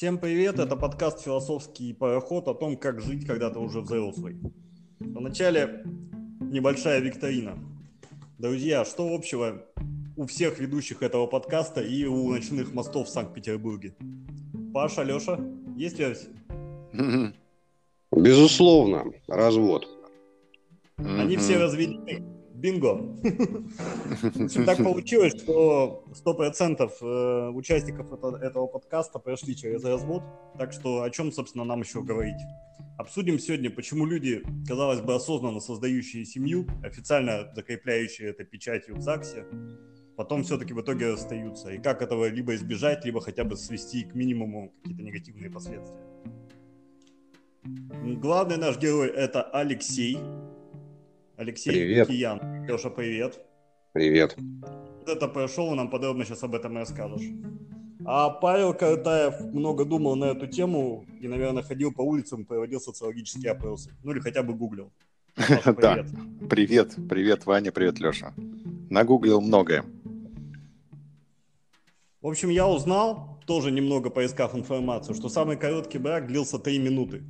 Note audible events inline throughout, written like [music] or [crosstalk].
Всем привет, это подкаст «Философский пароход» о том, как жить, когда ты уже взрослый. Вначале небольшая викторина. Друзья, что общего у всех ведущих этого подкаста и у ночных мостов в Санкт-Петербурге? Паша, Леша, есть версия? Безусловно, развод. Они все разведены, Бинго! [laughs] Так получилось, что 100% э, участников этого подкаста прошли через развод, так что о чем, собственно, нам еще говорить? Обсудим сегодня, почему люди, казалось бы, осознанно создающие семью, официально закрепляющие это печатью в ЗАГСе, потом все-таки в итоге остаются, и как этого либо избежать, либо хотя бы свести к минимуму какие-то негативные последствия. Главный наш герой это Алексей, Алексей Привет. Киян. Леша, привет. Привет. Это прошел, нам подробно сейчас об этом и расскажешь. А Павел Картаев много думал на эту тему и, наверное, ходил по улицам, проводил социологические опросы. Ну или хотя бы гуглил. Паша, [laughs] Да. привет. Привет, привет, Ваня, привет, Леша. Нагуглил многое. В общем, я узнал, тоже немного поискав информацию, что самый короткий брак длился 3 минуты.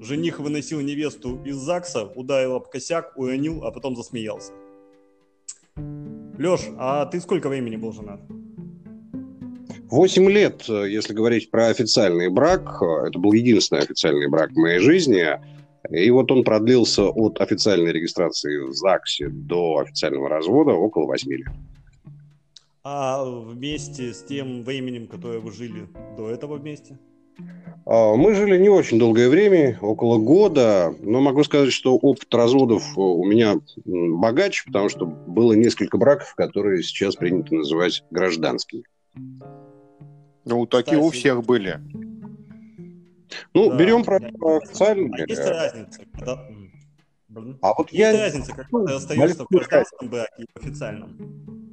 Жених выносил невесту из ЗАГСа, ударил об косяк, уронил, а потом засмеялся. Леш, а ты сколько времени был женат? Восемь лет, если говорить про официальный брак, это был единственный официальный брак в моей жизни. И вот он продлился от официальной регистрации в ЗАГСе до официального развода около восьми лет. А вместе с тем временем, которое вы жили до этого вместе? А, Мы жили не очень долгое время, около года, но могу сказать, что опыт разводов э, у меня богаче, потому что было несколько браков, которые сейчас принято называть гражданскими. Ну, такие у всех были. Ну, Да. берем про А официальные. есть разница? когда-. А вот Есть я разница, когда ты остаешься в гражданском браке и в официальном?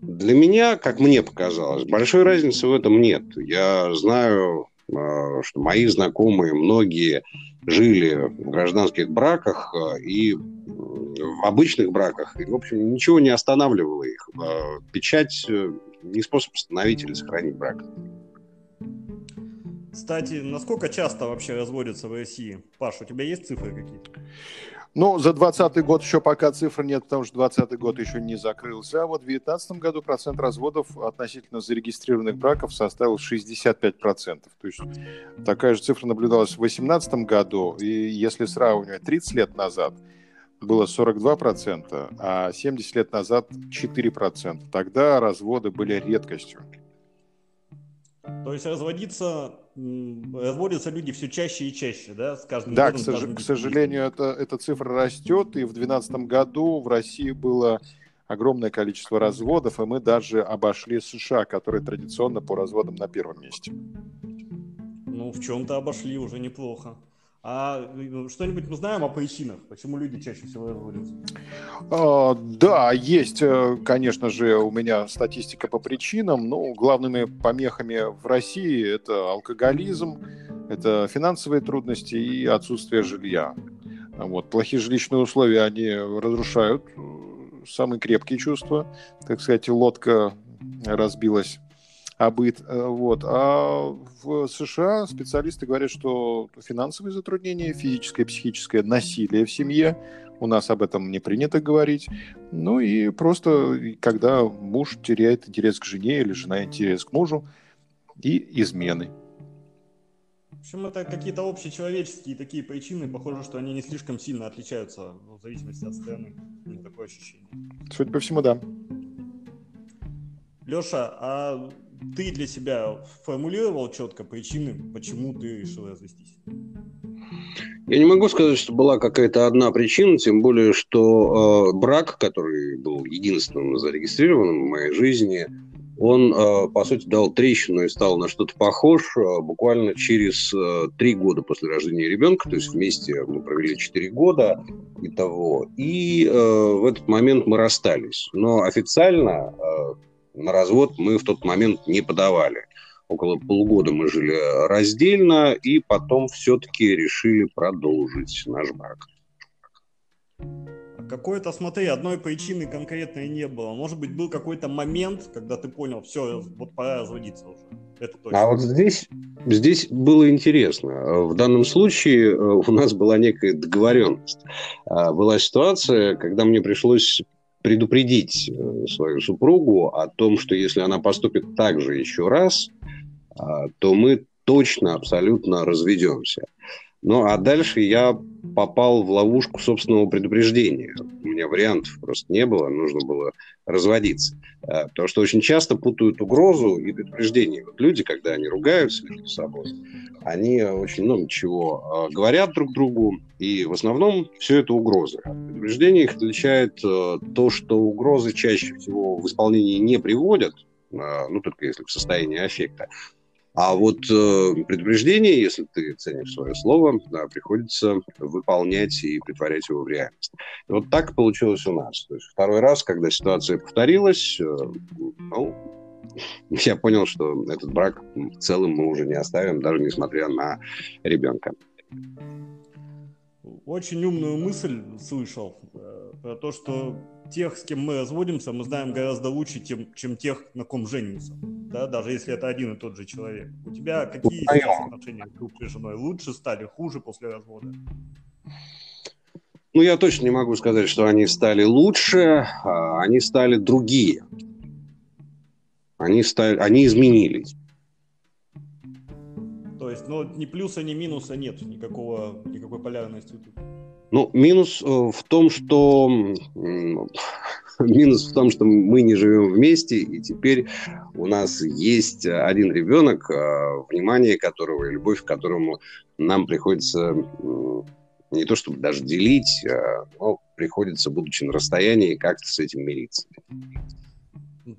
Для меня, как мне показалось, большой разницы в этом нет. Я знаю, что мои знакомые, многие жили в гражданских браках э, и м, в обычных браках. И, в общем, ничего не останавливало их. Э, Печать э, не способ остановить или сохранить брак. Кстати, насколько часто вообще разводятся в России? Паш, у тебя есть цифры какие-то? Ну, за 20 год еще пока цифр нет, потому что 20 год еще не закрылся. А вот в 2019 году процент разводов относительно зарегистрированных браков составил 65%. То есть такая же цифра наблюдалась в 2018 году. И если сравнивать 30 лет назад, было 42%, а 70 лет назад 4%. Тогда разводы были редкостью. То есть разводиться, разводятся люди все чаще и чаще, да, с каждым Да, к, годом, сож- к сожалению, это, эта цифра растет, и в 2012 году в России было огромное количество разводов, и мы даже обошли США, которые традиционно по разводам на первом месте. Ну, в чем-то обошли уже неплохо. А э, что-нибудь мы знаем о причинах, почему люди чаще всего разводятся? А, да, есть, э, конечно же, у меня статистика по причинам. Ну, главными помехами в России это алкоголизм, это финансовые трудности и отсутствие жилья. Вот. Плохие жилищные условия, они разрушают э, самые крепкие чувства. Так сказать, лодка разбилась быт. Э, Вот. А в США специалисты говорят, что финансовые затруднения, физическое и психическое насилие в семье, у нас об этом не принято говорить. Ну и просто, когда муж теряет интерес к жене или жена интерес к мужу, и измены. В общем, это какие-то общечеловеческие такие причины. Похоже, что они не слишком сильно отличаются ну, в зависимости от страны. У меня такое ощущение. Судя по всему, да. Леша, а ты для себя формулировал четко причины, почему ты решил развестись? Я не могу сказать, что была какая-то одна причина, тем более, что э, брак, который был единственным зарегистрированным в моей жизни, он, э, по сути, дал трещину и стал на что-то похож э, буквально через э, три года после рождения ребенка, то есть вместе мы провели четыре года и того. И э, в этот момент мы расстались. Но официально э, на развод мы в тот момент не подавали. Около полугода мы жили раздельно, и потом все-таки решили продолжить наш брак. А Какой-то, смотри, одной причины конкретной не было. Может быть, был какой-то момент, когда ты понял, все, вот пора разводиться уже. Это точно. А вот здесь, здесь было интересно. В данном случае э, у нас была некая договоренность. А, была ситуация, когда мне пришлось предупредить э, свою супругу о том, что если она поступит так же еще раз, а, то мы точно, абсолютно разведемся. Ну, а дальше я попал в ловушку собственного предупреждения. У меня вариантов просто не было, нужно было разводиться. А, потому что очень часто путают угрозу и предупреждение. Вот люди, когда они ругаются между собой, они очень много чего а, говорят друг другу, и в основном все это угрозы. От предупреждения их отличает а, то, что угрозы чаще всего в исполнении не приводят, ну, только если в состоянии аффекта, а вот э, предупреждение, если ты ценишь свое слово, да, приходится выполнять и притворять его в реальность. И вот так получилось у нас. То есть второй раз, когда ситуация повторилась, э, ну, я понял, что этот брак в целом мы уже не оставим, даже несмотря на ребенка. Очень умную мысль слышал э, про то, что тех, с кем мы разводимся, мы знаем гораздо лучше, чем, чем тех, на ком женимся. Да, даже если это один и тот же человек. У тебя какие сейчас отношения с бывшей женой? Лучше стали, хуже после развода? Ну, я точно не могу сказать, что они стали лучше, а они стали другие. Они, стали, они изменились. То есть, ну, ни плюса, ни минуса нет, никакого, никакой полярности тут. Ну, минус э, в том, что [laughs] минус в том, что мы не живем вместе, и теперь у нас есть один ребенок, э, внимание которого и любовь к которому нам приходится не то чтобы даже делить, а, но приходится, будучи на расстоянии, как-то с этим мириться.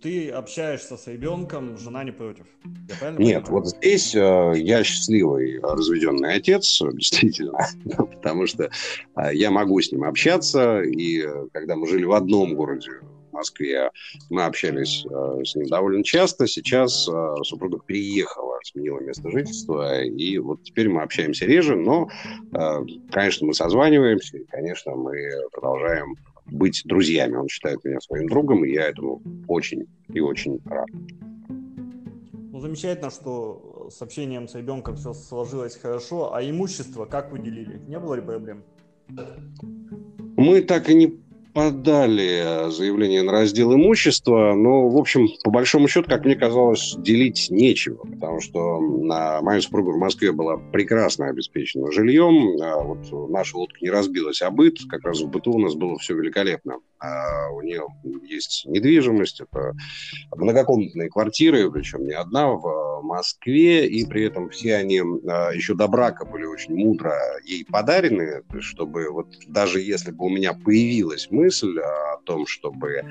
Ты общаешься с ребенком, жена не против. Нет, понимаю? вот здесь э, я счастливый разведенный отец, действительно, [laughs] потому что э, я могу с ним общаться, и э, когда мы жили в одном городе, в Москве, мы общались э, с ним довольно часто. Сейчас э, супруга переехала, сменила место жительства, и вот теперь мы общаемся реже, но, э, конечно, мы созваниваемся, и, конечно, мы продолжаем быть друзьями. Он считает меня своим другом, и я этому очень и очень рад. Ну, замечательно, что с общением с ребенком все сложилось хорошо. А имущество как вы делили? Не было ли проблем? Мы так и не подали заявление на раздел имущества, но, в общем, по большому счету, как мне казалось, делить нечего, потому что на моя супруга в Москве была прекрасно обеспечена жильем, а вот наша лодка не разбилась, а быт, как раз в быту у нас было все великолепно. А у нее есть недвижимость, это многокомнатные квартиры, причем не одна в Москве, и при этом все они а, еще до брака были очень мудро ей подарены, чтобы вот даже если бы у меня появилась мысль о том, чтобы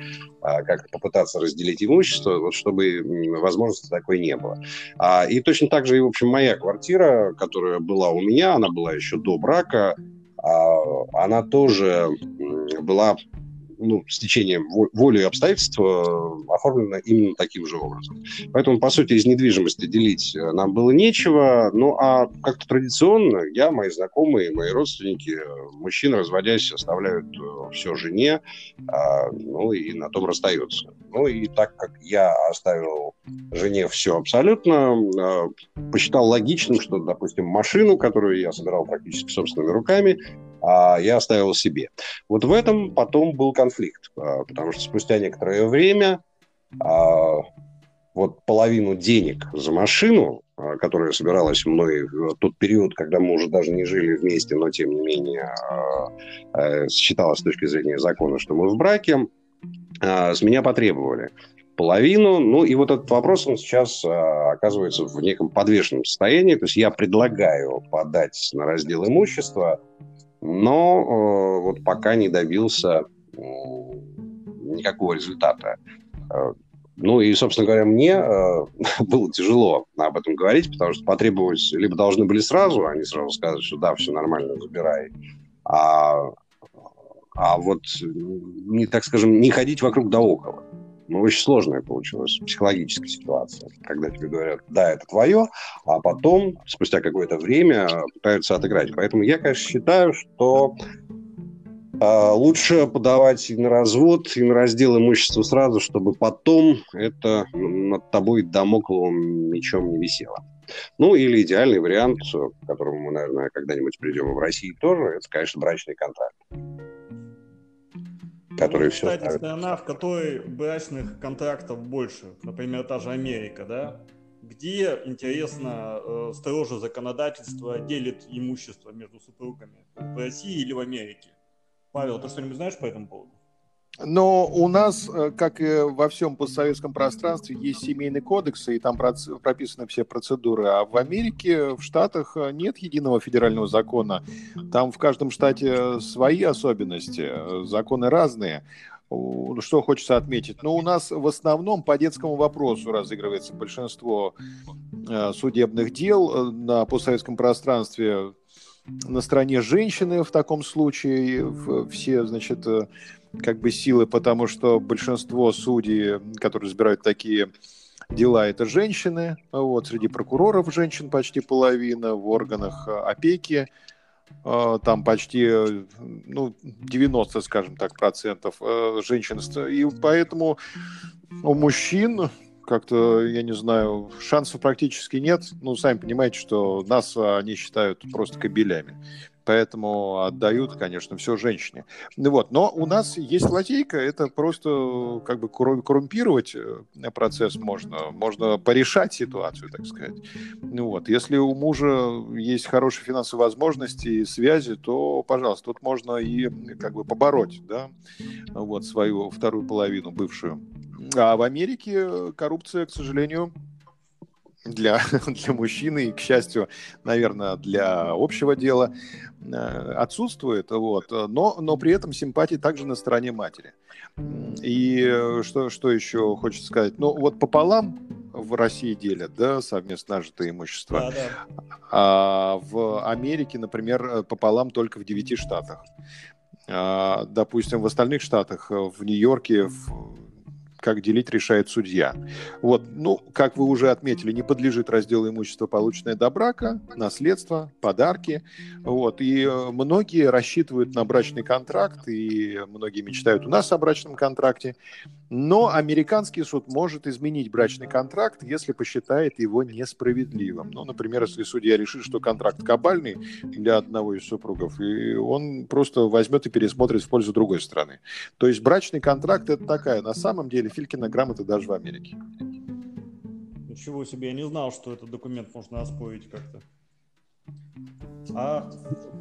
а, как-то попытаться разделить имущество, вот чтобы возможности такой не было. И точно так же и, в общем, моя квартира, которая была у меня, она была еще до брака, она тоже была ну, с течением воли и обстоятельств э, оформлено именно таким же образом. Поэтому, по сути, из недвижимости делить э, нам было нечего. Ну, а как-то традиционно я, мои знакомые, мои родственники, э, мужчины, разводясь, оставляют все жене, а, ну, и на том расстаются. Ну, и так как я оставил жене все абсолютно, посчитал логичным, что, допустим, машину, которую я собирал практически собственными руками, а я оставил себе. Вот в этом потом был конфликт, а, потому что спустя некоторое время а, вот половину денег за машину, а, которая собиралась мной в тот период, когда мы уже даже не жили вместе, но тем не менее считалось с точки зрения закона, что мы в браке, с меня потребовали половину. Ну и вот этот вопрос, он сейчас оказывается в неком подвешенном состоянии. То есть я предлагаю подать на раздел имущества но э, вот пока не добился э, никакого результата. Э, ну и, собственно говоря, мне э, [laughs] было тяжело об этом говорить, потому что потребовать либо должны были сразу, они сразу сказать, что да, все нормально, забирай, а, а вот, не, так скажем, не ходить вокруг да около. Ну, очень сложная получилась психологическая ситуация, когда тебе говорят, да, это твое, а потом, спустя какое-то время, пытаются отыграть. Поэтому я, конечно, считаю, что э, лучше подавать и на развод, и на раздел имущества сразу, чтобы потом это над тобой домокловым мечом не висело. Ну, или идеальный вариант, к которому мы, наверное, когда-нибудь придем в России тоже, это, конечно, брачный контракт. Ну, все кстати, ставит. страна, в которой брачных контрактов больше, например, та же Америка, да, где, интересно, э, строже законодательство делит имущество между супругами? В России или в Америке? Павел, ты что-нибудь знаешь по этому поводу? Но у нас, э, как и во всем постсоветском пространстве, есть семейный кодекс, и там прописаны все процедуры. А в Америке, в Штатах э, нет единого федерального закона. Там в каждом штате свои особенности, законы разные. Что хочется отметить? Ну, у нас в основном по детскому вопросу разыгрывается большинство э, судебных дел на постсоветском пространстве на стороне женщины в таком случае все, значит, как бы силы, потому что большинство судей, которые разбирают такие дела, это женщины. Вот, среди прокуроров женщин почти половина, в органах опеки а, там почти ну, 90, скажем так, процентов э, женщин. И поэтому у мужчин как-то, я не знаю, шансов практически нет. Ну, сами понимаете, что нас они считают просто кабелями поэтому отдают, конечно, все женщине. Ну вот. Но у нас есть лазейка, это просто как бы коррумпировать э, процесс можно, можно порешать ситуацию, так сказать. Ну вот. Если у мужа есть хорошие финансовые возможности и связи, то, пожалуйста, тут можно и как бы побороть, да, вот свою вторую половину, бывшую. А в Америке коррупция, к сожалению, для, [laughs] для мужчины и, к счастью, наверное, для общего дела э, отсутствует, вот, но, но при этом симпатии также на стороне матери. И что, что еще хочется сказать? Ну, вот пополам в России делят, да, совместно нажитое имущество. Да, да. А в Америке, например, пополам только в девяти штатах. А, допустим, в остальных штатах, в Нью-Йорке, в как делить, решает судья. Вот, ну, как вы уже отметили, не подлежит разделу имущества, полученное до брака, наследство, подарки. Вот, и э, многие рассчитывают на брачный контракт, и многие мечтают у нас о брачном контракте. Но американский суд может изменить брачный контракт, если посчитает его несправедливым. Ну, например, если судья решит, что контракт кабальный для одного из супругов, и он просто возьмет и пересмотрит в пользу другой страны. То есть брачный контракт это такая, на самом деле, Филькина грамота даже в Америке. Ничего себе, я не знал, что этот документ можно оспорить как-то. А,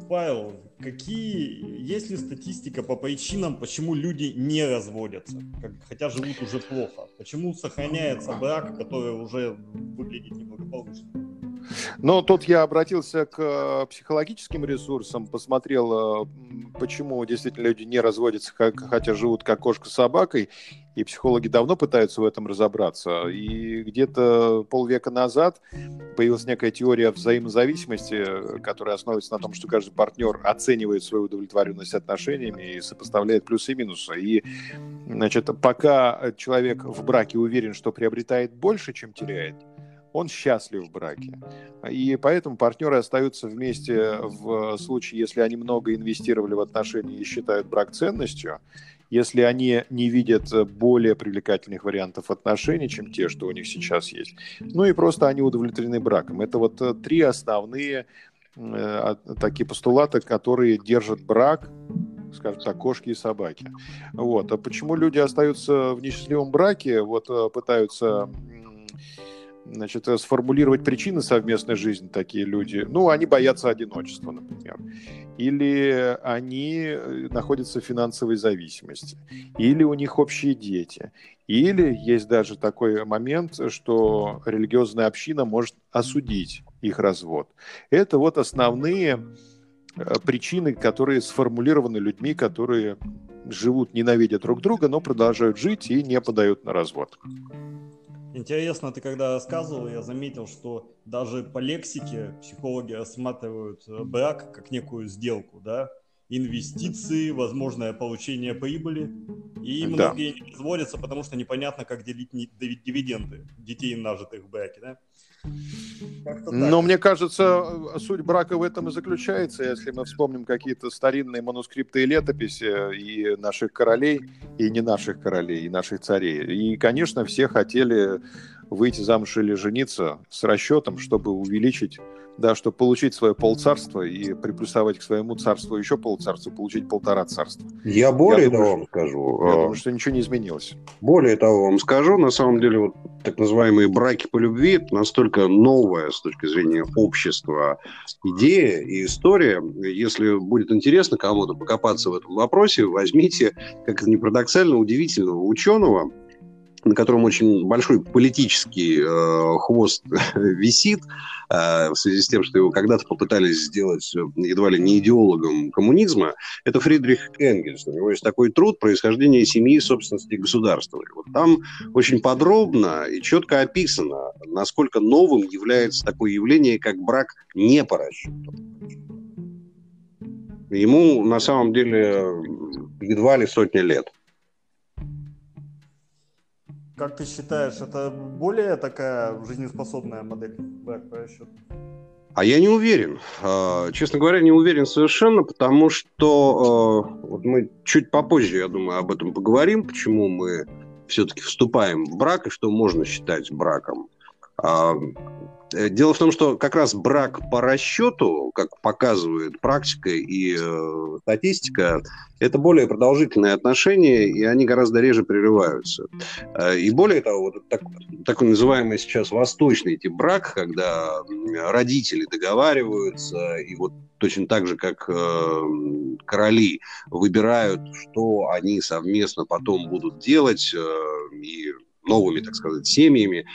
Павел, какие, есть ли статистика по причинам, почему люди не разводятся, как, хотя живут уже плохо? Почему сохраняется брак, который уже выглядит неблагополучно? Но тут я обратился к э, психологическим ресурсам, посмотрел, э, почему действительно люди не разводятся, хотя живут как кошка с собакой, и психологи давно пытаются в этом разобраться. И где-то полвека назад появилась некая теория взаимозависимости, которая основывается на том, что каждый партнер оценивает свою удовлетворенность отношениями и сопоставляет плюсы и минусы. И, значит, пока человек в браке уверен, что приобретает больше, чем теряет, он счастлив в браке. И поэтому партнеры остаются вместе в случае, если они много инвестировали в отношения и считают брак ценностью, если они не видят более привлекательных вариантов отношений, чем те, что у них сейчас есть. Ну и просто они удовлетворены браком. Это вот э, три основные э, такие постулаты, которые держат брак скажем так, кошки и собаки. Вот. А почему люди остаются в несчастливом браке, вот э, пытаются значит, э, сформулировать причины совместной жизни такие люди. Ну, они боятся одиночества, например. Или они э, находятся в финансовой зависимости. Или у них общие дети. Или есть даже такой момент, что религиозная община может осудить их развод. Это вот основные э, причины, которые сформулированы людьми, которые живут, ненавидя друг друга, но продолжают жить и не подают на развод. Интересно, ты когда рассказывал, я заметил, что даже по лексике психологи рассматривают э, брак как некую сделку, да, инвестиции, возможное получение прибыли. И да. многие не разводятся, потому что непонятно, как делить дивиденды детей, нажитых в браке, да? Но мне кажется, суть брака в этом и заключается, если мы вспомним какие-то старинные манускрипты и летописи и наших королей, и не наших королей, и наших царей. И, конечно, все хотели выйти замуж или жениться с расчетом, чтобы увеличить да, чтобы получить свое полцарства и приплюсовать к своему царству еще полцарства, получить полтора царства. Я более я того думаю, вам скажу. Я думаю, что ничего не изменилось. Более того вам скажу, на самом деле, вот так называемые браки по любви настолько новая с точки зрения общества идея и история. Если будет интересно кому-то покопаться в этом вопросе, возьмите, как это не парадоксально, удивительного ученого, на котором очень большой политический э, хвост [laughs] висит, э, в связи с тем, что его когда-то попытались сделать э, едва ли не идеологом коммунизма, это Фридрих Энгельс. У него есть такой труд «Происхождение семьи, собственности и государства». И вот там очень подробно и четко описано, насколько новым является такое явление, как брак не по расчету. Ему на самом деле едва ли сотни лет. Как ты считаешь, это более такая жизнеспособная модель брак по расчету? А я не уверен. А, честно говоря, не уверен совершенно, потому что а, вот мы чуть попозже, я думаю, об этом поговорим, почему мы все-таки вступаем в брак и что можно считать браком. Э, дело в том, что как раз брак по расчету, как показывает практика и э, статистика, это более продолжительные отношения, и они гораздо реже прерываются. Э, и более того, вот так, такой называемый сейчас восточный тип брак, когда родители договариваются, и вот точно так же, как э, короли выбирают, что они совместно потом будут делать, э, и новыми, так сказать, семьями,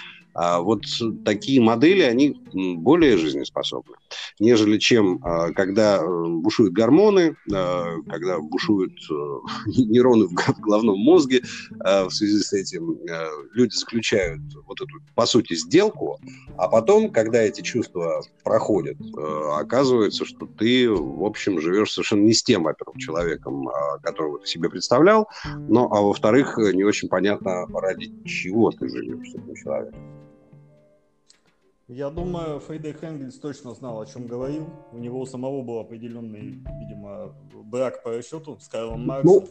а вот такие модели, они более жизнеспособны, нежели чем а, когда э, бушуют гормоны, а, когда бушуют э, [laughs] нейроны в головном мозге. В связи с этим э, люди заключают вот эту, по сути, сделку, а потом, когда эти чувства проходят, оказывается, что ты, в общем, живешь совершенно не с тем, во-первых, человеком, которого ты себе представлял, но, а во-вторых, не очень понятно, ради чего ты живешь с этим человеком. Я думаю, Фрейдерих Энгельс точно знал, о чем говорил. У него у самого был определенный, видимо, брак по расчету с Карлом Марксом. Ну,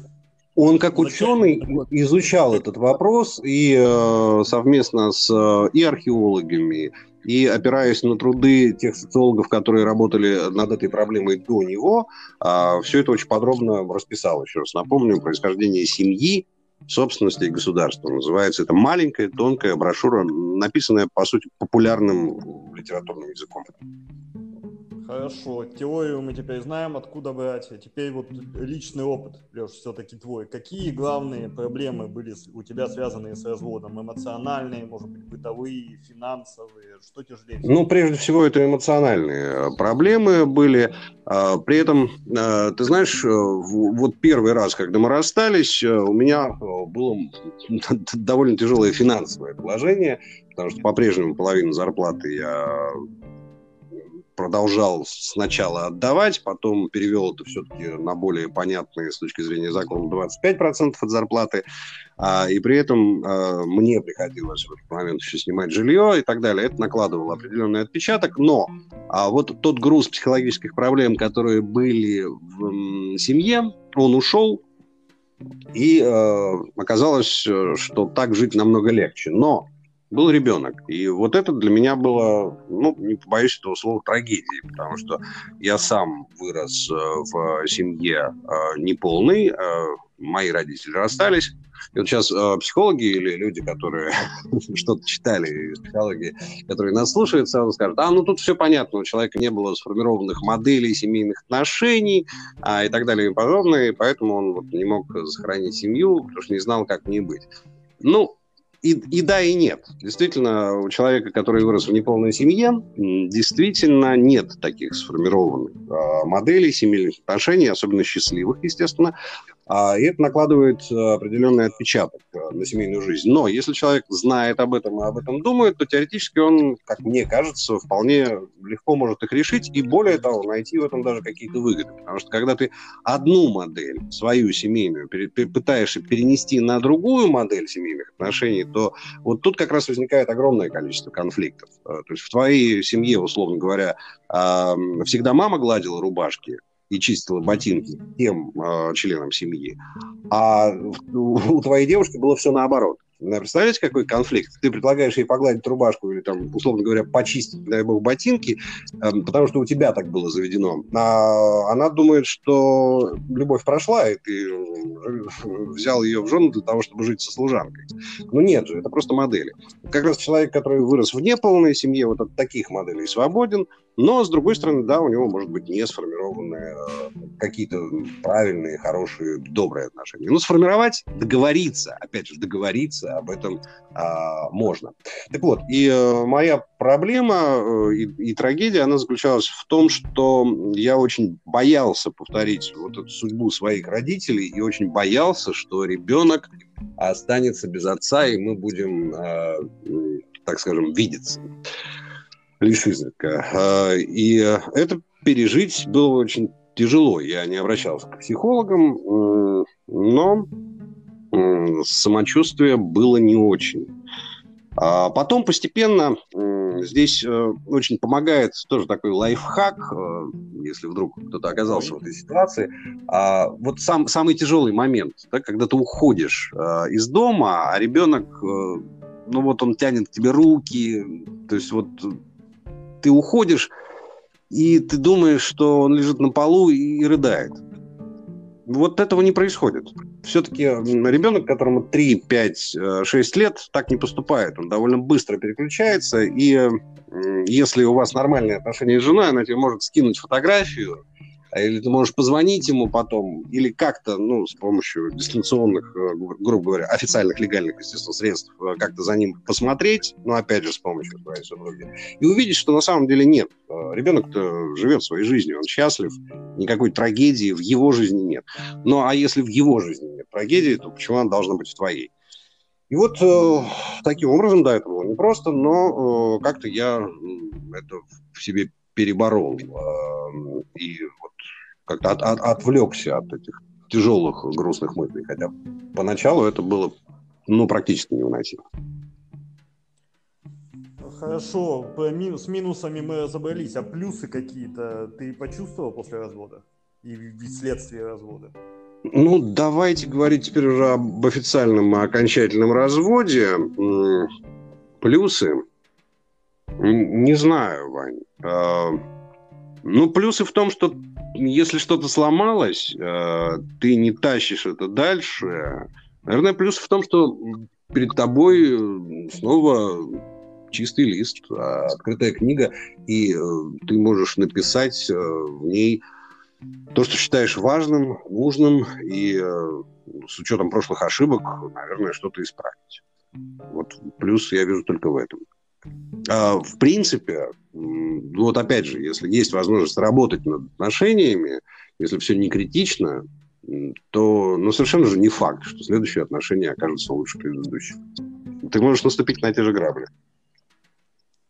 он как ученый [laughs] изучал этот вопрос и э, совместно с э, и археологами, и опираясь на труды тех социологов, которые работали над этой проблемой до него, э, все это очень подробно расписал. Еще раз напомню, происхождение семьи, собственности и государства. Называется это маленькая, тонкая брошюра, написанная, по сути, популярным литературным языком. Хорошо, теорию мы теперь знаем, откуда брать. Теперь вот личный опыт, Леш, все-таки твой. Какие главные проблемы были у тебя связанные с разводом? Эмоциональные, может быть, бытовые, финансовые? Что тяжелее? Ну, прежде всего, это эмоциональные проблемы были. А, при этом, а, ты знаешь, э, вот первый раз, когда мы расстались, э, у меня э, было [laughs] довольно тяжелое финансовое положение, потому что по-прежнему половину зарплаты я продолжал сначала отдавать, потом перевел это все-таки на более понятные с точки зрения закона 25% от зарплаты, а, и при этом а, мне приходилось в этот момент еще снимать жилье и так далее. Это накладывало определенный отпечаток, но а вот тот груз психологических проблем, которые были в семье, он ушел, и э, оказалось, э, что так жить намного легче. Но был ребенок. И вот это для меня было, ну, не побоюсь этого слова, трагедией, потому что я сам вырос э, в семье э, неполной, э, мои родители расстались. И вот сейчас психологи или люди, которые [laughs] что-то читали из психологии, которые нас слушают, сразу скажут, а, ну тут все понятно, у человека не было сформированных моделей семейных отношений а, и так далее и подобное, и поэтому он вот не мог сохранить семью, потому что не знал, как не быть. Ну, и, и да, и нет. Действительно, у человека, который вырос в неполной семье, действительно нет таких сформированных э, моделей семейных отношений, особенно счастливых, естественно. А, и это накладывает э, определенный отпечаток э, на семейную жизнь. Но если человек знает об этом и об этом думает, то теоретически он, как мне кажется, вполне легко может их решить и, более того, найти в этом даже какие-то выгоды. Потому что когда ты одну модель, свою семейную, пытаешься перенести на другую модель семейных отношений, то вот тут как раз возникает огромное количество конфликтов. Э, то есть в твоей семье, условно говоря, всегда мама гладила рубашки, и чистила ботинки тем э, членам семьи. А у, у твоей девушки было все наоборот. Представляете, какой конфликт? Ты предлагаешь ей погладить рубашку или, там, условно говоря, почистить, дай бог, ботинки, эм, потому что у тебя так было заведено. А она думает, что любовь прошла, и ты э, взял ее в жену для того, чтобы жить со служанкой. Ну нет же, это просто модели. Как раз человек, который вырос в неполной семье, вот от таких моделей свободен, но, с другой стороны, да, у него может быть не сформированные э, какие-то правильные, хорошие, добрые отношения. Ну, сформировать, договориться, опять же, договориться об этом а, можно. Так вот, и а, моя проблема э, и, и трагедия, она заключалась в том, что я очень боялся повторить вот эту судьбу своих родителей и очень боялся, что ребенок останется без отца, и мы будем, а, так скажем, видеться лишь изредка. А, и это пережить было очень тяжело. Я не обращался к психологам, но самочувствие было не очень. А потом постепенно здесь э, очень помогает тоже такой лайфхак, э, если вдруг кто-то оказался в этой ситуации. А вот сам, самый тяжелый момент, да, когда ты уходишь э, из дома, а ребенок, ну вот он тянет к тебе руки, то есть вот ты уходишь, и ты думаешь, что он лежит на полу и рыдает. Вот этого не происходит. Все-таки ребенок, которому 3, 5, 6 лет, так не поступает. Он довольно быстро переключается, и если у вас нормальные отношения с женой, она тебе может скинуть фотографию, или ты можешь позвонить ему потом, или как-то, ну, с помощью дистанционных, э, грубо говоря, официальных, легальных, естественно, средств, э, как-то за ним посмотреть, ну, опять же, с помощью своей супруги, и увидеть, что на самом деле нет. Э, Ребенок-то живет своей жизнью, он счастлив, никакой трагедии в его жизни нет. Ну, а если в его жизни нет трагедии, то почему она должна быть в твоей? И вот э, таким образом, да, это было непросто, но э, как-то я это в себе переборол. Э, и как-то от, от, отвлекся от этих тяжелых, грустных мыслей. Хотя поначалу это было ну, практически невыносимо. Хорошо, с минусами мы разобрались, а плюсы какие-то ты почувствовал после развода и вследствие развода? Ну, давайте говорить теперь уже об официальном окончательном разводе. Плюсы? Не знаю, Вань. А, ну, плюсы в том, что если что-то сломалось, э, ты не тащишь это дальше. Наверное, плюс в том, что перед тобой снова чистый лист, а, открытая книга, и э, ты можешь написать э, в ней то, что считаешь важным, нужным, и с учетом прошлых ошибок, наверное, что-то исправить. Вот плюс я вижу только в этом. А, в принципе, ну вот опять же, если есть возможность работать над отношениями, если все не критично, то ну, совершенно же не факт, что следующие отношения окажутся лучше предыдущих. Ты можешь наступить на те же грабли.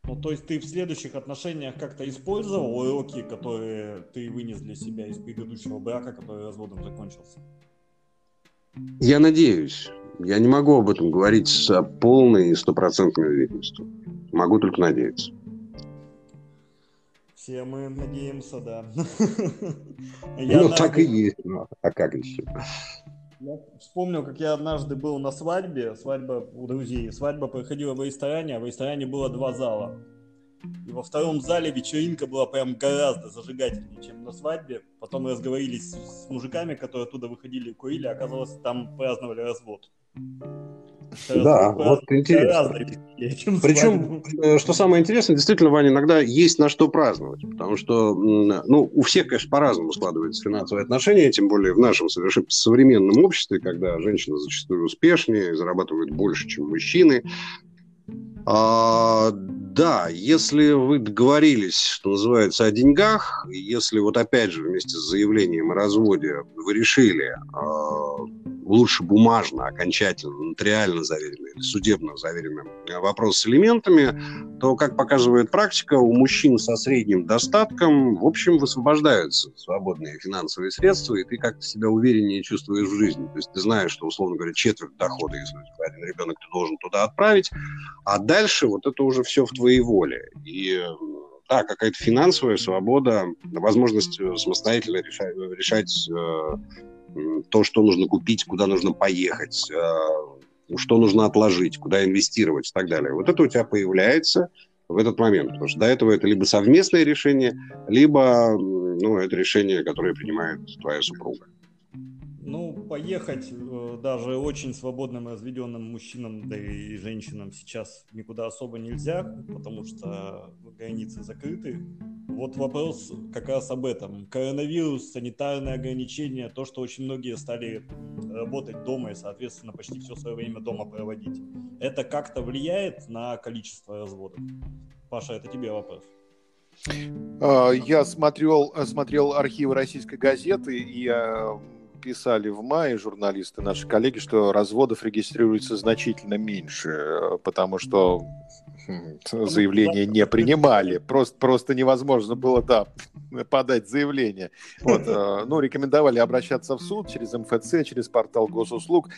Ну, то есть ты в следующих отношениях как-то использовал уроки, которые ты вынес для себя из предыдущего брака, который разводом закончился? Я надеюсь. Я не могу об этом говорить с полной и стопроцентной уверенностью. Могу только надеяться. Все мы надеемся, да. [laughs] Ну, так и есть. Ну, а как еще? Я вспомнил, как я однажды был на свадьбе, свадьба у друзей. Свадьба проходила в ресторане, а в ресторане было два зала. И во втором зале вечеринка была прям гораздо зажигательнее, чем на свадьбе. Потом разговорились с мужиками, которые оттуда выходили и курили. Оказалось, там праздновали развод. Да, вот интересно. Причем, э, что самое интересное, действительно, Ваня, иногда есть на что праздновать, потому что, ну, у всех, конечно, по-разному складываются финансовые отношения, тем более в нашем совершенно современном обществе, когда женщины зачастую успешнее, зарабатывают больше, чем мужчины, а, да, если вы договорились, что называется, о деньгах, если вот опять же вместе с заявлением о разводе вы решили а, лучше бумажно, окончательно, нотариально заверенный судебно заверенный вопрос с элементами, то, как показывает практика, у мужчин со средним достатком, в общем, высвобождаются свободные финансовые средства, и ты как-то себя увереннее чувствуешь в жизни. То есть ты знаешь, что, условно говоря, четверть дохода, если один ребенок, ты должен туда отправить, а дальше вот это уже все в твоей воле. И да, какая-то финансовая свобода, возможность э, самостоятельно решать, решать э, то, что нужно купить, куда нужно поехать, э, что нужно отложить, куда инвестировать и так далее. Вот это у тебя появляется в этот момент. Потому что до этого это либо совместное решение, либо ну, это решение, которое принимает твоя супруга. Ну, поехать э, даже очень свободным разведенным мужчинам, да и женщинам сейчас никуда особо нельзя, потому что границы закрыты. Вот вопрос как раз об этом. Коронавирус, санитарные ограничения, то, что очень многие стали работать дома и, соответственно, почти все свое время дома проводить. Это как-то влияет на количество разводов? Паша, это тебе вопрос. А, я смотрел, смотрел архивы российской газеты и писали в мае журналисты, наши коллеги, что разводов регистрируется значительно меньше, потому что хм, заявления не принимали. Просто, просто невозможно было, да, [laughs] подать заявление. Вот, э, ну, рекомендовали обращаться в суд через МФЦ, через портал госуслуг.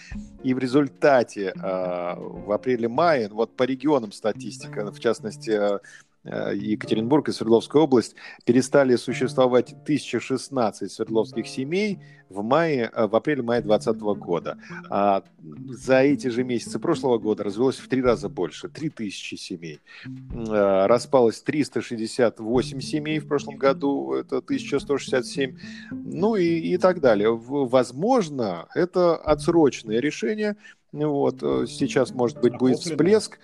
И в результате э, в апреле-мае, вот по регионам статистика, в частности, Э, Екатеринбург и Свердловская область перестали существовать 1016 свердловских семей в мае, э, в апреле-мае 2020 года. А за эти же месяцы прошлого года развелось в три раза больше, 3000 семей. Э, распалось 368 семей в прошлом году, это 1167, ну и, и так далее. Возможно, это отсрочное решение, вот, сейчас, может быть, будет всплеск,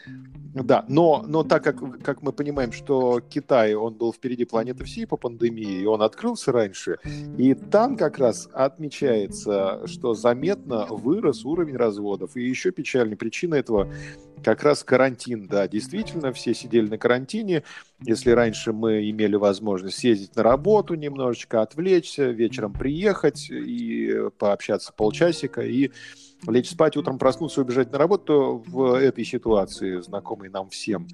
да, но, но так как, как мы понимаем, что Китай, он был впереди планеты всей по пандемии, и он открылся раньше, и там как раз отмечается, что заметно вырос уровень разводов. И еще печальная причина этого как раз карантин. Да, действительно, все сидели на карантине. Если раньше мы имели возможность съездить на работу немножечко, отвлечься, вечером приехать и пообщаться полчасика, и лечь спать, утром проснуться, убежать на работу в этой ситуации, знакомой нам всем,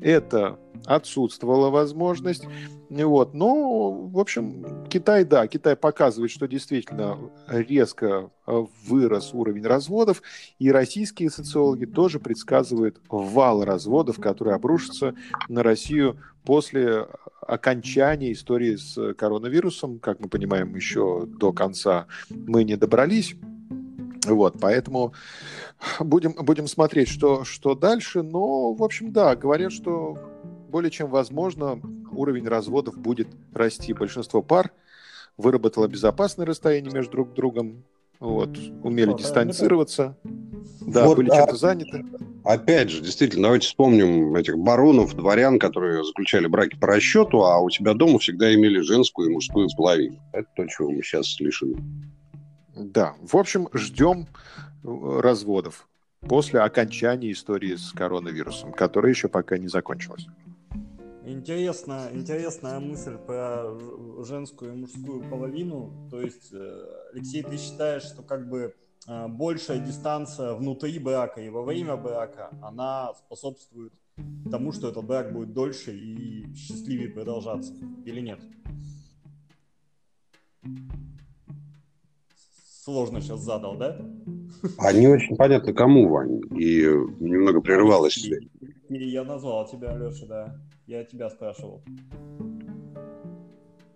это отсутствовала возможность. Вот. Но, в общем, Китай, да, Китай показывает, что действительно резко вырос уровень разводов, и российские социологи тоже предсказывают вал разводов, который обрушится на Россию после окончания истории с коронавирусом. Как мы понимаем, еще до конца мы не добрались. Вот, поэтому будем, будем смотреть, что, что дальше. Но, в общем, да, говорят, что более чем возможно уровень разводов будет расти. Большинство пар выработало безопасное расстояние между друг другом, вот, умели дистанцироваться, да, вот, были чем-то а, заняты. Опять же, действительно, давайте вспомним этих баронов, дворян, которые заключали браки по расчету, а у тебя дома всегда имели женскую и мужскую половину. Это то, чего мы сейчас лишены. Да, в общем, ждем э, разводов после окончания истории с коронавирусом, которая еще пока не закончилась. Интересно, интересная мысль про женскую и мужскую половину. То есть, э, Алексей, ты считаешь, что как бы э, большая дистанция внутри брака и во время брака, она способствует тому, что этот брак будет дольше и счастливее продолжаться, или нет? Сложно сейчас задал, да? А не очень понятно, кому, Вань. И немного прерывалось. И я назвал тебя, Леша, да. Я тебя спрашивал.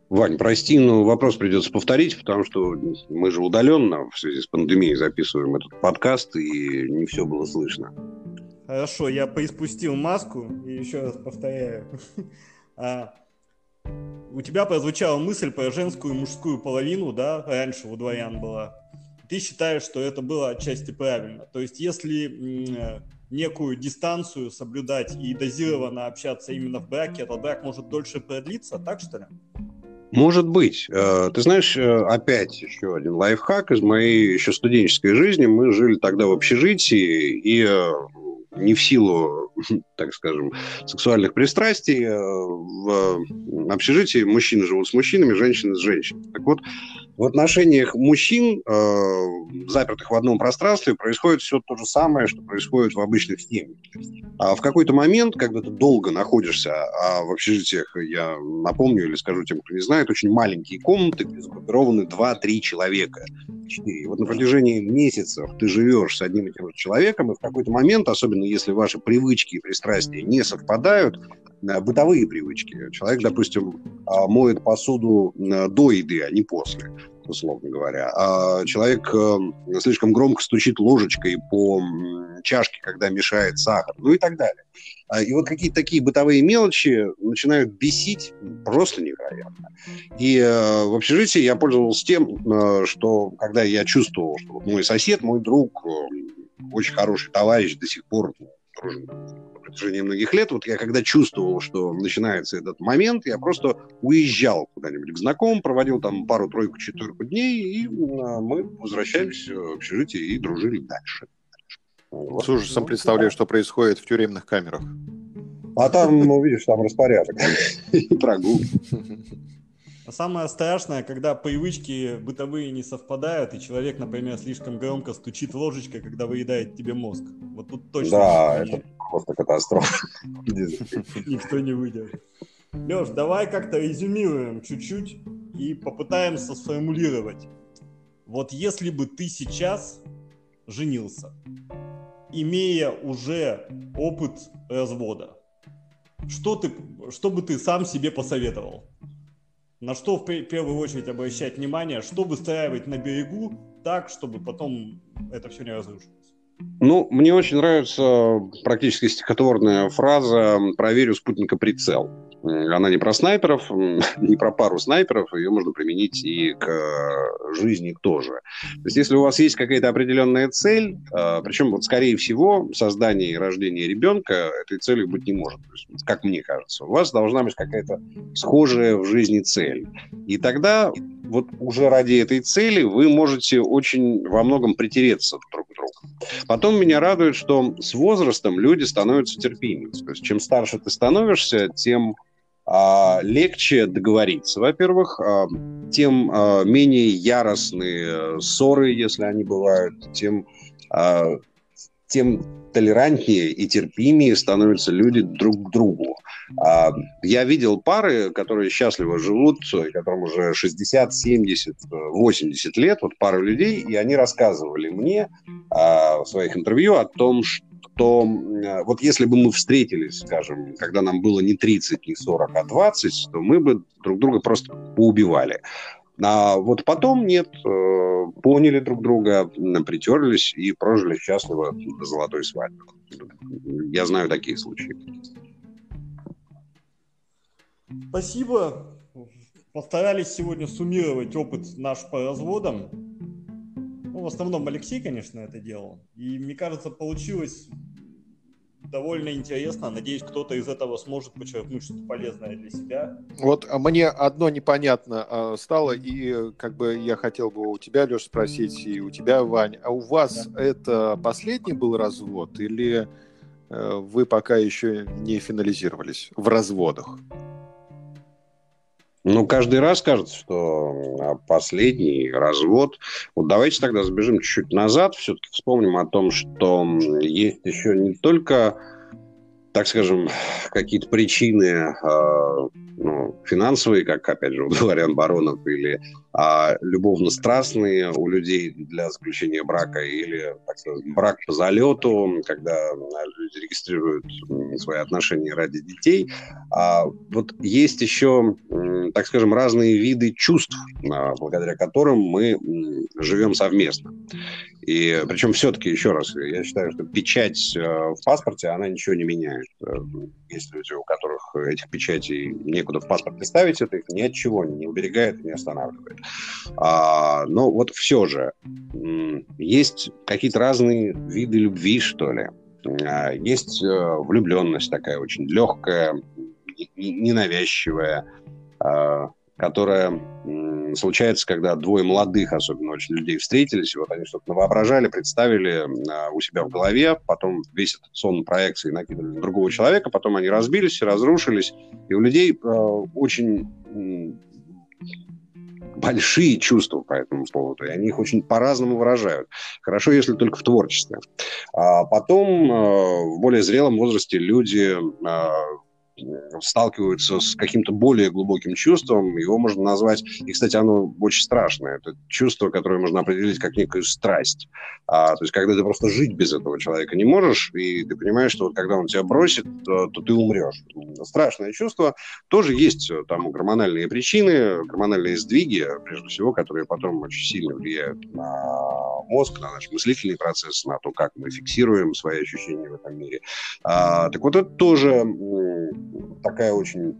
Вань, прости, но вопрос придется повторить, потому что мы же удаленно в связи с пандемией записываем этот подкаст, и не все было слышно. Хорошо, я поиспустил маску и еще раз повторяю. [laughs] У тебя прозвучала мысль про женскую и мужскую половину, да, раньше у дворян была. Ты считаешь, что это было отчасти правильно. То есть, если некую дистанцию соблюдать и дозированно общаться именно в браке, этот брак может дольше продлиться, так что ли? Может быть. Э, ты знаешь, э, опять еще один лайфхак из моей еще студенческой жизни. Мы жили тогда в общежитии, и э, не в силу, [laughs] так скажем, сексуальных пристрастий. Э, в общежитии мужчины живут с мужчинами, женщины с женщинами. Так вот, в отношениях мужчин, э, запертых в одном пространстве, происходит все то же самое, что происходит в обычных семьях. А в какой-то момент, когда ты долго находишься, а в общежитиях, я напомню или скажу тем, кто не знает, очень маленькие комнаты, где загруппированы 2-3 человека. 4. И вот на протяжении месяцев ты живешь с одним и тем же человеком, и в какой-то момент, особенно если ваши привычки и пристрастия не совпадают, э, бытовые привычки. Человек, допустим, а, моет посуду э, до еды, а не после условно говоря. А человек э, слишком громко стучит ложечкой по чашки, когда мешает сахар, ну и так далее. А, и вот какие-то такие бытовые мелочи начинают бесить просто невероятно. И э, в общежитии я пользовался тем, э, что когда я чувствовал, что мой сосед, мой друг, э, очень хороший товарищ, до сих пор дружим протяжении многих лет, вот я когда чувствовал, что начинается этот момент, я просто уезжал куда-нибудь к знакомым, проводил там пару-тройку, четверку дней, и мы возвращались в общежитие и дружили дальше. С ужасом представляю, что происходит в тюремных камерах. А там, ну, видишь, там распорядок [laughs] и прогулки. [laughs] А самое страшное, когда привычки бытовые не совпадают, и человек, например, слишком громко стучит ложечкой, когда выедает тебе мозг. Вот тут точно... Да, это просто катастрофа. [laughs] Никто не выйдет. Леш, давай как-то резюмируем чуть-чуть и попытаемся сформулировать. Вот если бы ты сейчас женился, имея уже опыт развода, что, ты, что бы ты сам себе посоветовал? На что в первую очередь обращать внимание, что выстраивать на берегу так, чтобы потом это все не разрушилось? Ну, мне очень нравится практически стихотворная фраза «проверю спутника прицел». Она не про снайперов, [laughs] не про пару снайперов, ее можно применить и к э, жизни тоже. То есть, если у вас есть какая-то определенная цель, э, причем, вот, скорее всего, создание и рождение ребенка этой целью быть не может, есть, как мне кажется. У вас должна быть какая-то схожая в жизни цель. И тогда вот уже ради этой цели вы можете очень во многом притереться друг к другу. Потом меня радует, что с возрастом люди становятся терпимее. То есть чем старше ты становишься, тем легче договориться, во-первых, а, тем а, менее яростные ссоры, если они бывают, тем, а, тем толерантнее и терпимее становятся люди друг к другу. А, я видел пары, которые счастливо живут, которым уже 60, 70, 80 лет, вот пара людей, и они рассказывали мне а, в своих интервью о том, что то вот если бы мы встретились, скажем, когда нам было не 30, не 40, а 20, то мы бы друг друга просто поубивали. А вот потом нет, э, поняли друг друга, притерлись и прожили счастливо до золотой свадьбы. Я знаю такие случаи. Спасибо. Постарались сегодня суммировать опыт наш по разводам. Ну, в основном Алексей, конечно, это делал. И мне кажется, получилось довольно интересно. Надеюсь, кто-то из этого сможет почерпнуть что-то полезное для себя. Вот а мне одно непонятно а, стало, и как бы я хотел бы у тебя, Леш, спросить, и у тебя, Вань, а у вас да. это последний был развод, или э, вы пока еще не финализировались в разводах? Ну, каждый раз кажется, что последний развод. Вот давайте тогда забежим чуть-чуть назад, все-таки вспомним о том, что есть еще не только так скажем, какие-то причины э, ну, финансовые, как, опять же, [laughs] говорят Баронов, или э, любовно-страстные у людей для заключения брака, или, так сказать, брак по залету, когда люди регистрируют свои отношения ради детей. А вот есть еще, так скажем, разные виды чувств, э, благодаря которым мы живем совместно. И причем все-таки, еще раз, я считаю, что печать э, в паспорте, она ничего не меняет. Э, есть люди, у которых этих печатей некуда в паспорте ставить, это их ни от чего не уберегает и не останавливает. А, но вот все же, есть какие-то разные виды любви, что ли. А, есть э, влюбленность такая очень легкая, ненавязчивая, а, которая случается, когда двое молодых, особенно очень людей, встретились, и вот они что-то воображали, представили а, у себя в голове, потом весь этот сон проекции накинули на другого человека, потом они разбились, разрушились, и у людей э, очень большие чувства по этому поводу, и они их очень по-разному выражают. Хорошо, если только в творчестве. А потом, э, в более зрелом возрасте, люди э, сталкиваются с каким-то более глубоким чувством, его можно назвать, и, кстати, оно очень страшное, это чувство, которое можно определить как некую страсть. А, то есть, когда ты просто жить без этого человека не можешь, и ты понимаешь, что вот когда он тебя бросит, то, то ты умрешь. Страшное чувство. Тоже есть э, там гормональные причины, гормональные сдвиги, прежде всего, которые потом очень сильно влияют на мозг, на наш мыслительный процесс, на то, как мы фиксируем свои ощущения в этом мире. А, так вот, это тоже такая очень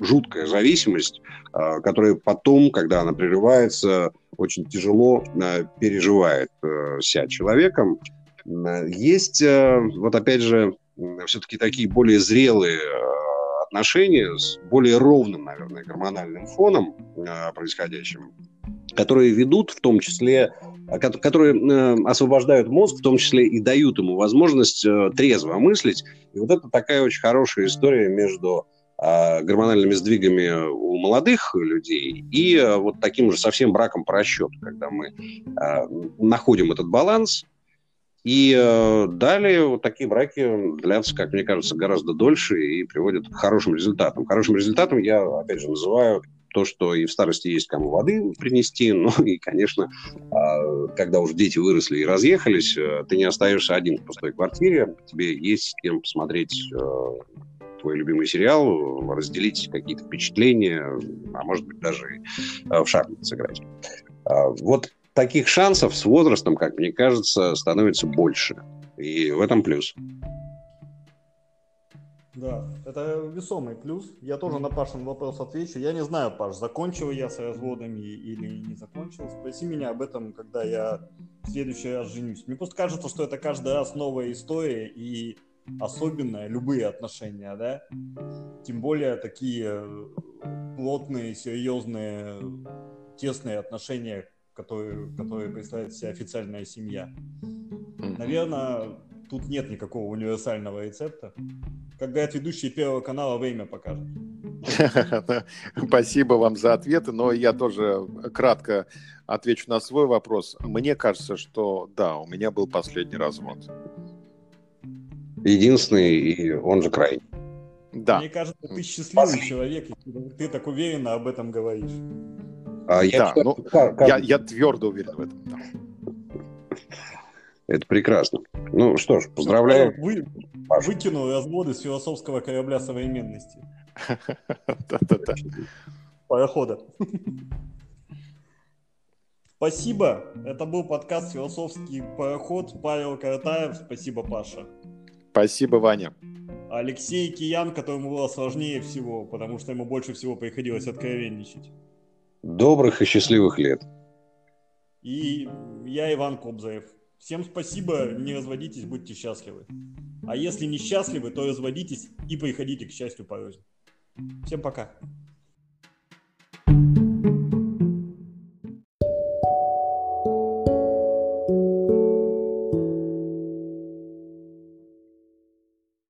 жуткая зависимость, а, которая потом, когда она прерывается, очень тяжело а, переживает э, себя человеком. Есть, э, вот опять же, все-таки такие более зрелые э, отношения с более ровным, наверное, гормональным фоном происходящим, которые ведут в том числе, которые освобождают мозг, в том числе и дают ему возможность трезво мыслить. И вот это такая очень хорошая история между а, гормональными сдвигами у молодых людей и а, вот таким же совсем браком по расчету, когда мы а, находим этот баланс, и далее вот такие браки длятся, как мне кажется, гораздо дольше и приводят к хорошим результатам. Хорошим результатом я, опять же, называю то, что и в старости есть кому воды принести, [laughs] ну и, конечно, когда уже дети выросли и разъехались, ты не остаешься один в пустой квартире, тебе есть с кем посмотреть твой любимый сериал, разделить какие-то впечатления, а может быть даже э, в шахматы сыграть. А, вот таких шансов с возрастом, как мне кажется, становится больше. И в этом плюс. Да, это весомый плюс. Я тоже на Пашин вопрос отвечу. Я не знаю, Паш, закончил я с разводами или не закончил. Спроси меня об этом, когда я в следующий раз женюсь. Мне просто кажется, что это каждый раз новая история, и особенное, любые отношения, да, тем более такие плотные, серьезные, тесные отношения, которые, которые представляет себя официальная семья. Наверное, тут нет никакого универсального рецепта. Как говорят ведущие Первого канала, время покажет. [laughs] Спасибо вам за ответы, но я тоже кратко отвечу на свой вопрос. Мне кажется, что да, у меня был последний развод единственный, и он же крайний. Да. Мне кажется, ты счастливый Последний. человек, ты так уверенно об этом говоришь. А я, да, ну, как, я, я твердо уверен в этом. Да. Это прекрасно. Ну что ж, поздравляю. Вы, выкинул разводы с философского корабля современности. [laughs] Да-да-да. Парохода. Спасибо. Это был подкаст «Философский пароход». Павел Каратаев. Спасибо, Паша. Спасибо, Ваня. Алексей Киян, которому было сложнее всего, потому что ему больше всего приходилось откровенничать. Добрых и счастливых лет. И я Иван Кобзаев. Всем спасибо, не разводитесь, будьте счастливы. А если не счастливы, то разводитесь и приходите к счастью по Всем пока.